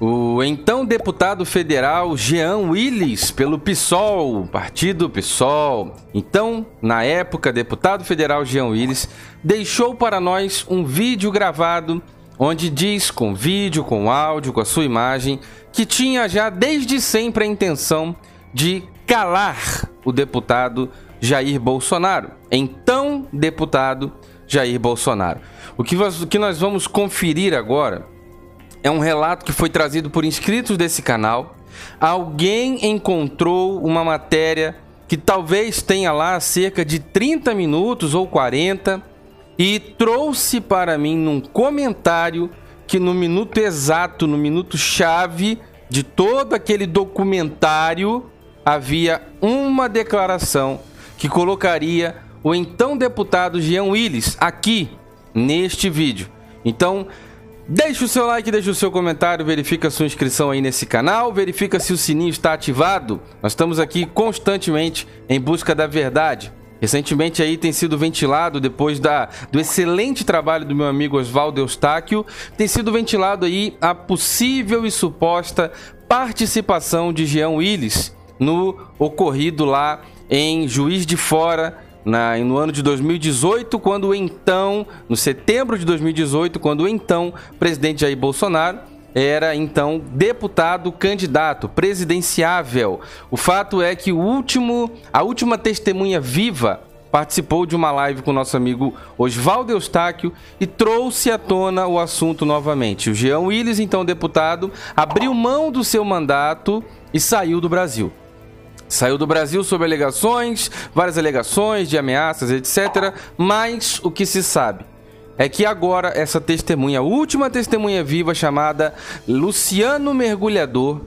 O então deputado federal Jean Willis, pelo PSOL, partido PSOL. Então, na época, deputado federal Jean Willis deixou para nós um vídeo gravado onde diz com vídeo, com áudio, com a sua imagem, que tinha já desde sempre a intenção de calar o deputado Jair Bolsonaro. Então, deputado Jair Bolsonaro. O que nós vamos conferir agora é um relato que foi trazido por inscritos desse canal. Alguém encontrou uma matéria que talvez tenha lá cerca de 30 minutos ou 40 e trouxe para mim num comentário que no minuto exato, no minuto chave de todo aquele documentário havia uma declaração que colocaria o então deputado Jean Willis aqui neste vídeo. Então, Deixe o seu like, deixe o seu comentário, verifica a sua inscrição aí nesse canal, verifica se o sininho está ativado. Nós estamos aqui constantemente em busca da verdade. Recentemente aí tem sido ventilado, depois da, do excelente trabalho do meu amigo Oswaldo Eustáquio, tem sido ventilado aí a possível e suposta participação de Jean Willis no ocorrido lá em Juiz de Fora, na, no ano de 2018, quando então, no setembro de 2018, quando então presidente Jair Bolsonaro era então deputado candidato presidenciável. O fato é que o último, a última testemunha viva participou de uma live com nosso amigo Oswaldo Eustáquio e trouxe à tona o assunto novamente. O Jean Willis, então deputado, abriu mão do seu mandato e saiu do Brasil. Saiu do Brasil sob alegações, várias alegações de ameaças, etc. Mas o que se sabe é que agora essa testemunha, a última testemunha viva chamada Luciano Mergulhador,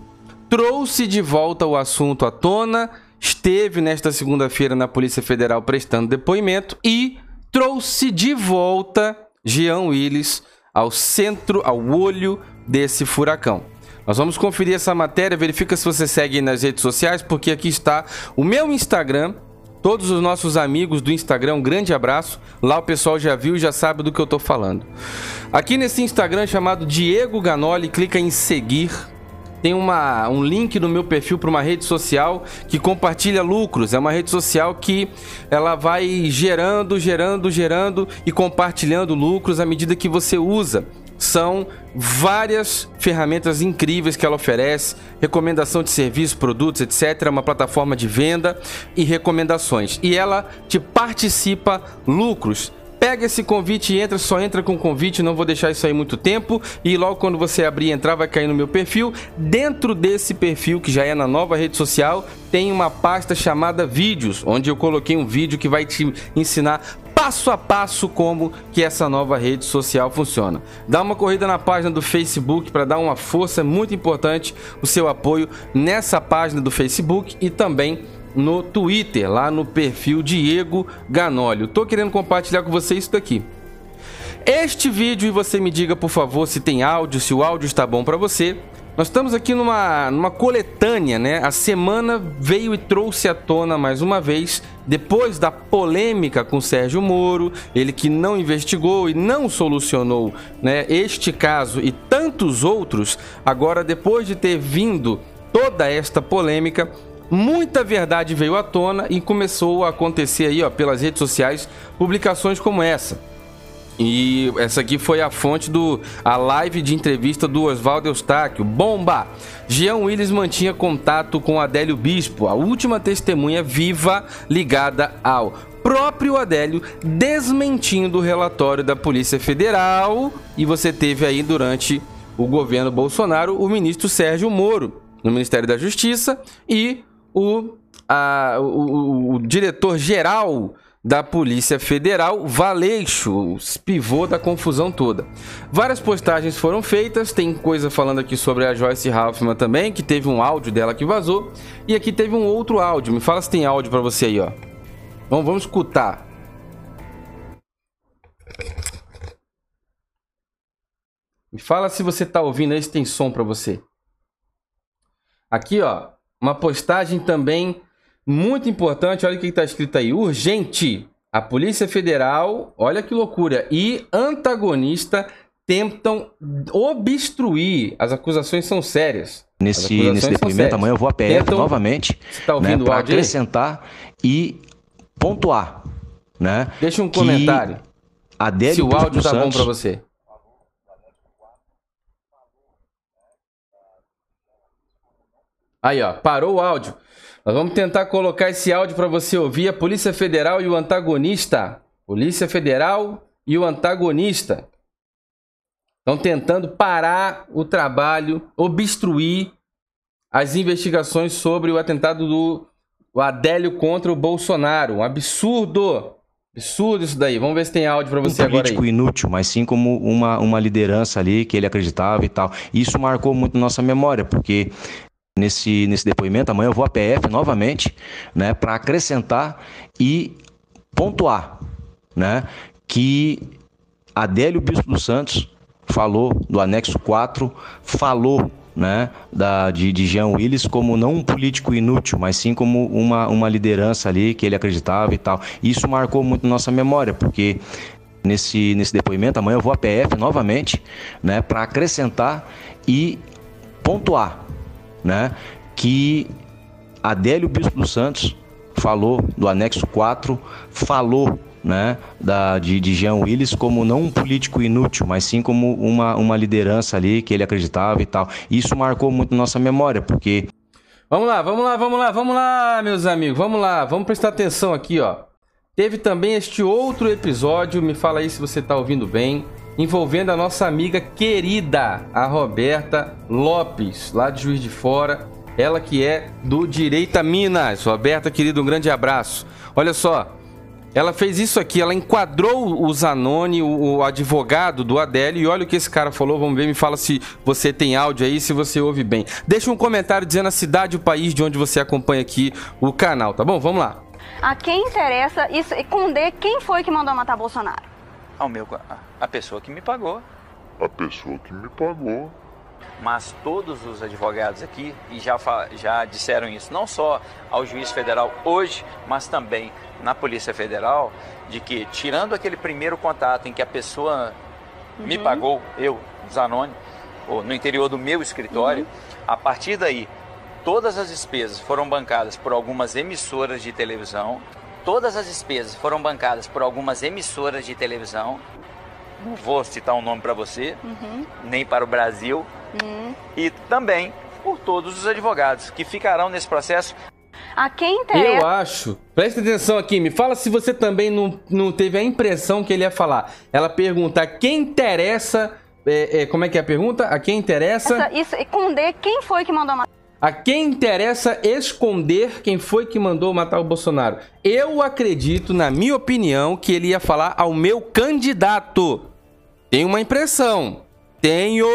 trouxe de volta o assunto à tona, esteve nesta segunda-feira na Polícia Federal prestando depoimento e trouxe de volta Jean Willis ao centro, ao olho desse furacão. Nós vamos conferir essa matéria, verifica se você segue nas redes sociais, porque aqui está o meu Instagram, todos os nossos amigos do Instagram, um grande abraço. Lá o pessoal já viu e já sabe do que eu estou falando. Aqui nesse Instagram chamado Diego Ganoli, clica em seguir. Tem uma, um link no meu perfil para uma rede social que compartilha lucros. É uma rede social que ela vai gerando, gerando, gerando e compartilhando lucros à medida que você usa são várias ferramentas incríveis que ela oferece, recomendação de serviços, produtos, etc, uma plataforma de venda e recomendações. E ela te participa lucros. Pega esse convite e entra, só entra com convite, não vou deixar isso aí muito tempo. E logo quando você abrir e entrar, vai cair no meu perfil. Dentro desse perfil, que já é na nova rede social, tem uma pasta chamada Vídeos, onde eu coloquei um vídeo que vai te ensinar passo a passo como que essa nova rede social funciona. Dá uma corrida na página do Facebook para dar uma força, é muito importante o seu apoio nessa página do Facebook e também no Twitter, lá no perfil Diego Ganolio. Tô querendo compartilhar com você isso daqui. Este vídeo e você me diga, por favor, se tem áudio, se o áudio está bom para você. Nós estamos aqui numa, numa coletânea, né? A semana veio e trouxe à tona mais uma vez, depois da polêmica com Sérgio Moro, ele que não investigou e não solucionou né, este caso e tantos outros, agora depois de ter vindo toda esta polêmica, muita verdade veio à tona e começou a acontecer aí, ó, pelas redes sociais, publicações como essa. E essa aqui foi a fonte do a live de entrevista do Oswaldo Eustáquio. Bomba! Jean Willis mantinha contato com Adélio Bispo, a última testemunha viva ligada ao próprio Adélio, desmentindo o relatório da Polícia Federal. E você teve aí durante o governo Bolsonaro o ministro Sérgio Moro, no Ministério da Justiça, e o, a, o, o, o diretor-geral da Polícia Federal, Valeixo, pivô da confusão toda. Várias postagens foram feitas, tem coisa falando aqui sobre a Joyce Halfman também, que teve um áudio dela que vazou, e aqui teve um outro áudio. Me fala se tem áudio para você aí, ó. Vamos, vamos escutar. Me fala se você tá ouvindo aí, se tem som para você. Aqui, ó, uma postagem também muito importante, olha o que está escrito aí. Urgente. A Polícia Federal, olha que loucura, e antagonista tentam obstruir. As acusações são sérias. Nesse, nesse depoimento, amanhã eu vou à PF tentam... novamente tá né, para acrescentar e pontuar. Né, Deixa um comentário. Adélio se o áudio está bom para você. Aí, ó, parou o áudio. Nós vamos tentar colocar esse áudio para você ouvir. A Polícia Federal e o antagonista. Polícia Federal e o antagonista estão tentando parar o trabalho, obstruir as investigações sobre o atentado do Adélio contra o Bolsonaro. Um absurdo! Absurdo isso daí. Vamos ver se tem áudio para você um agora. político inútil, mas sim como uma, uma liderança ali que ele acreditava e tal. Isso marcou muito nossa memória, porque nesse, nesse depoimento, amanhã eu vou à PF novamente, né, para acrescentar e pontuar, né, que Adélio Bispo dos Santos falou do anexo 4, falou né, da, de, de Jean Willis como não um político inútil, mas sim como uma, uma liderança ali que ele acreditava e tal. Isso marcou muito nossa memória, porque nesse, nesse depoimento, amanhã eu vou à PF novamente, né, para acrescentar e pontuar, né, que Adélio Bispo dos Santos falou do anexo 4, falou né, da, de, de Jean Willis como não um político inútil, mas sim como uma, uma liderança ali que ele acreditava e tal. Isso marcou muito nossa memória, porque. Vamos lá, vamos lá, vamos lá, vamos lá, meus amigos, vamos lá, vamos prestar atenção aqui, ó. Teve também este outro episódio, me fala aí se você está ouvindo bem, envolvendo a nossa amiga querida, a Roberta Lopes, lá de Juiz de Fora. Ela que é do Direita Minas. Roberta, querido, um grande abraço. Olha só, ela fez isso aqui, ela enquadrou o Zanoni, o, o, advogado do Adélio, e olha o que esse cara falou. Vamos ver, me fala se você tem áudio aí, se você ouve bem. Deixa um comentário dizendo a cidade e o país de onde você acompanha aqui o canal, tá bom? Vamos lá. A quem interessa esconder quem foi que mandou matar Bolsonaro? Ao meu, a pessoa que me pagou. A pessoa que me pagou mas todos os advogados aqui e já, já disseram isso, não só ao juiz federal hoje, mas também na Polícia Federal, de que tirando aquele primeiro contato em que a pessoa uhum. me pagou, eu, Zanoni, ou no interior do meu escritório, uhum. a partir daí todas as despesas foram bancadas por algumas emissoras de televisão, todas as despesas foram bancadas por algumas emissoras de televisão, não vou citar um nome para você, uhum. nem para o Brasil, uhum. e também por todos os advogados que ficarão nesse processo. A quem interessa. Eu acho. Presta atenção aqui, me fala se você também não, não teve a impressão que ele ia falar. Ela pergunta: a quem interessa. É, é, como é que é a pergunta? A quem interessa. Essa, isso, esconder quem foi que mandou matar. A quem interessa esconder quem foi que mandou matar o Bolsonaro? Eu acredito, na minha opinião, que ele ia falar ao meu candidato. Tenho uma impressão. Tenho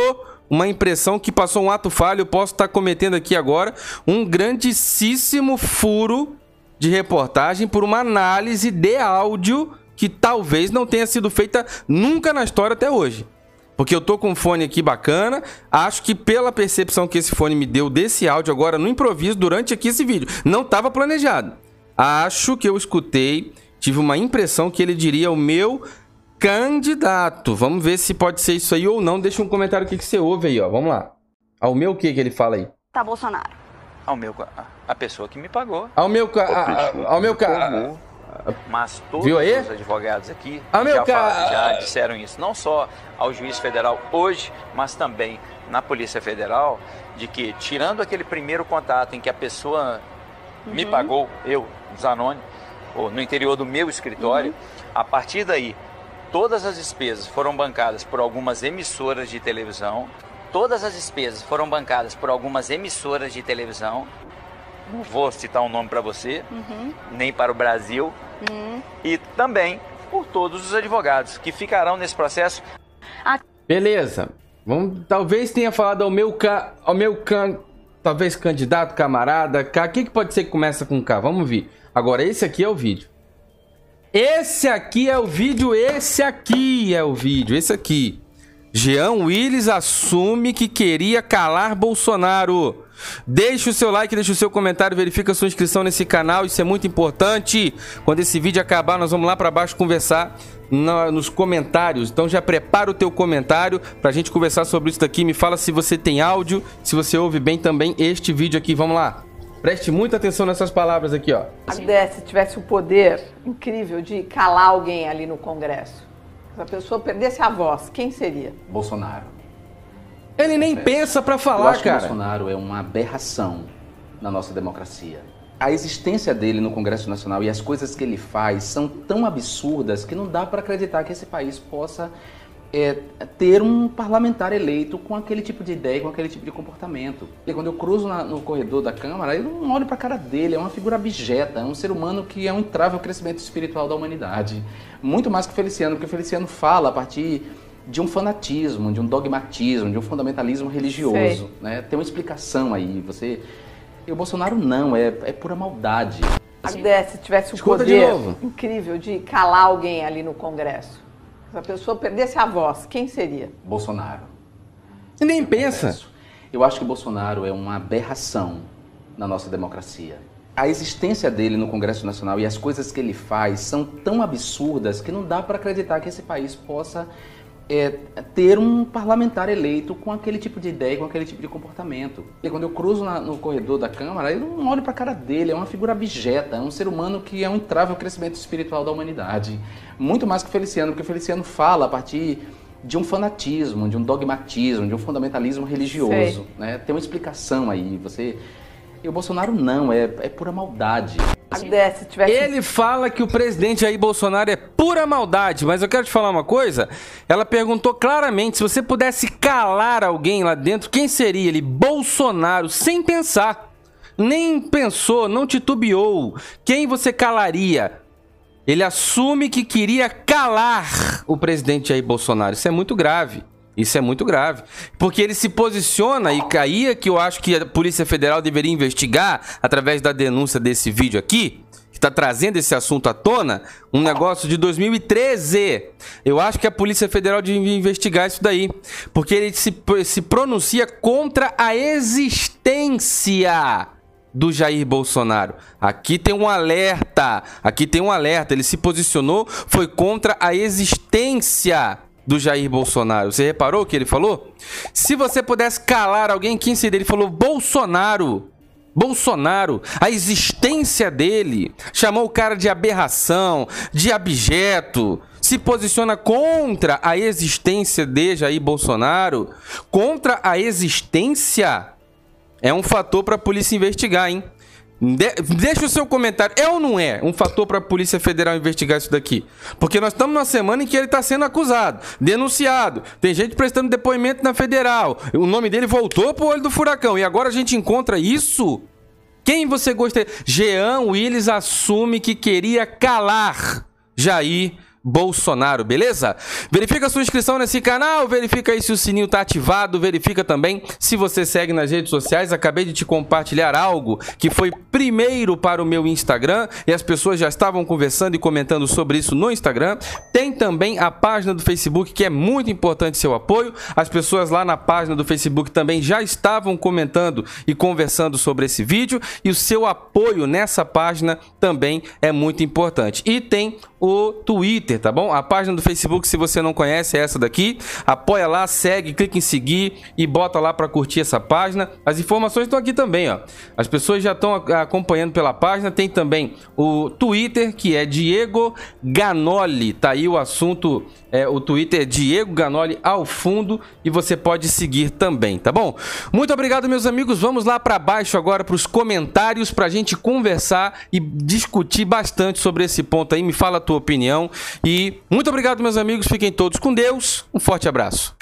uma impressão que passou um ato falho. Posso estar cometendo aqui agora um grandíssimo furo de reportagem por uma análise de áudio que talvez não tenha sido feita nunca na história até hoje. Porque eu tô com um fone aqui bacana, acho que pela percepção que esse fone me deu desse áudio agora no improviso durante aqui esse vídeo, não estava planejado. Acho que eu escutei, tive uma impressão que ele diria o meu candidato. Vamos ver se pode ser isso aí ou não. Deixa um comentário o que, que você ouve aí, ó. Vamos lá. Ao meu o que que ele fala aí? Tá Bolsonaro. Ao meu a pessoa que me pagou. Ao meu a, ao meu ca... Mas todos Viu aí? os advogados aqui ao já, ca... já disseram isso, não só ao juiz federal hoje, mas também na Polícia Federal, de que tirando aquele primeiro contato em que a pessoa uhum. me pagou, eu, Zanoni, ou no interior do meu escritório, uhum. a partir daí Todas as despesas foram bancadas por algumas emissoras de televisão. Todas as despesas foram bancadas por algumas emissoras de televisão. Não vou citar um nome para você, uhum. nem para o Brasil. Uhum. E também por todos os advogados que ficarão nesse processo. Beleza. Vamos, talvez tenha falado ao meu ca, ao meu can, talvez candidato, camarada, K. O que, que pode ser que começa com K? Vamos ver. Agora esse aqui é o vídeo. Esse aqui é o vídeo, esse aqui é o vídeo, esse aqui. Jean Willis assume que queria calar Bolsonaro. Deixe o seu like, deixe o seu comentário, verifica a sua inscrição nesse canal, isso é muito importante. Quando esse vídeo acabar, nós vamos lá para baixo conversar nos comentários. Então já prepara o teu comentário para a gente conversar sobre isso daqui. Me fala se você tem áudio, se você ouve bem também este vídeo aqui. Vamos lá. Preste muita atenção nessas palavras aqui, ó. Se tivesse o poder incrível de calar alguém ali no Congresso, se a pessoa perdesse a voz, quem seria? Bolsonaro. Ele nem pensa para falar, Eu acho cara. Que Bolsonaro é uma aberração na nossa democracia. A existência dele no Congresso Nacional e as coisas que ele faz são tão absurdas que não dá para acreditar que esse país possa é, ter um parlamentar eleito com aquele tipo de ideia, com aquele tipo de comportamento. E quando eu cruzo na, no corredor da Câmara, eu não olho para a cara dele, é uma figura abjeta, é um ser humano que é um entrave ao crescimento espiritual da humanidade. Muito mais que o Feliciano, porque o Feliciano fala a partir de um fanatismo, de um dogmatismo, de um fundamentalismo religioso. Né? Tem uma explicação aí. Você. E o Bolsonaro não, é, é pura maldade. Se tivesse o Escuta de poder novo. incrível de calar alguém ali no Congresso, se a pessoa perdesse a voz, quem seria? Bolsonaro. E nem pensa. Eu acho que Bolsonaro é uma aberração na nossa democracia. A existência dele no Congresso Nacional e as coisas que ele faz são tão absurdas que não dá para acreditar que esse país possa é, ter um parlamentar eleito com aquele tipo de ideia, com aquele tipo de comportamento. E quando eu cruzo na, no corredor da Câmara, eu não olho para a cara dele, é uma figura abjeta, é um ser humano que é um entrave ao crescimento espiritual da humanidade. Muito mais que o Feliciano, porque o Feliciano fala a partir de um fanatismo, de um dogmatismo, de um fundamentalismo religioso. Né? Tem uma explicação aí. Você. E o Bolsonaro não, é, é pura maldade. Ele fala que o presidente Jair Bolsonaro é pura maldade, mas eu quero te falar uma coisa. Ela perguntou claramente se você pudesse calar alguém lá dentro, quem seria ele? Bolsonaro, sem pensar. Nem pensou, não titubeou. Quem você calaria? Ele assume que queria calar o presidente Jair Bolsonaro. Isso é muito grave. Isso é muito grave. Porque ele se posiciona e caía que eu acho que a Polícia Federal deveria investigar através da denúncia desse vídeo aqui, que está trazendo esse assunto à tona, um negócio de 2013. Eu acho que a Polícia Federal devia investigar isso daí. Porque ele se, se pronuncia contra a existência do Jair Bolsonaro. Aqui tem um alerta. Aqui tem um alerta. Ele se posicionou, foi contra a existência do Jair Bolsonaro. Você reparou o que ele falou? Se você pudesse calar alguém, quem seria? Ele falou Bolsonaro. Bolsonaro, a existência dele, chamou o cara de aberração, de abjeto, se posiciona contra a existência de Jair Bolsonaro, contra a existência é um fator para a polícia investigar, hein? De- deixa o seu comentário. É ou não é um fator para a Polícia Federal investigar isso daqui? Porque nós estamos numa semana em que ele está sendo acusado, denunciado. Tem gente prestando depoimento na Federal. O nome dele voltou pro olho do furacão. E agora a gente encontra isso? Quem você gostaria? Jean Willis assume que queria calar Jair Bolsonaro, beleza? Verifica a sua inscrição nesse canal, verifica aí se o sininho tá ativado, verifica também se você segue nas redes sociais. Acabei de te compartilhar algo que foi primeiro para o meu Instagram e as pessoas já estavam conversando e comentando sobre isso no Instagram. Tem também a página do Facebook que é muito importante seu apoio. As pessoas lá na página do Facebook também já estavam comentando e conversando sobre esse vídeo e o seu apoio nessa página também é muito importante. E tem o Twitter, tá bom? A página do Facebook, se você não conhece, é essa daqui. Apoia lá, segue, clica em seguir e bota lá para curtir essa página. As informações estão aqui também, ó. As pessoas já estão a- acompanhando pela página. Tem também o Twitter, que é Diego Ganoli. Tá aí o assunto, é, o Twitter é Diego Ganoli ao fundo e você pode seguir também, tá bom? Muito obrigado, meus amigos. Vamos lá para baixo agora para os comentários pra gente conversar e discutir bastante sobre esse ponto aí. Me fala a tua opinião. E muito obrigado, meus amigos. Fiquem todos com Deus. Um forte abraço.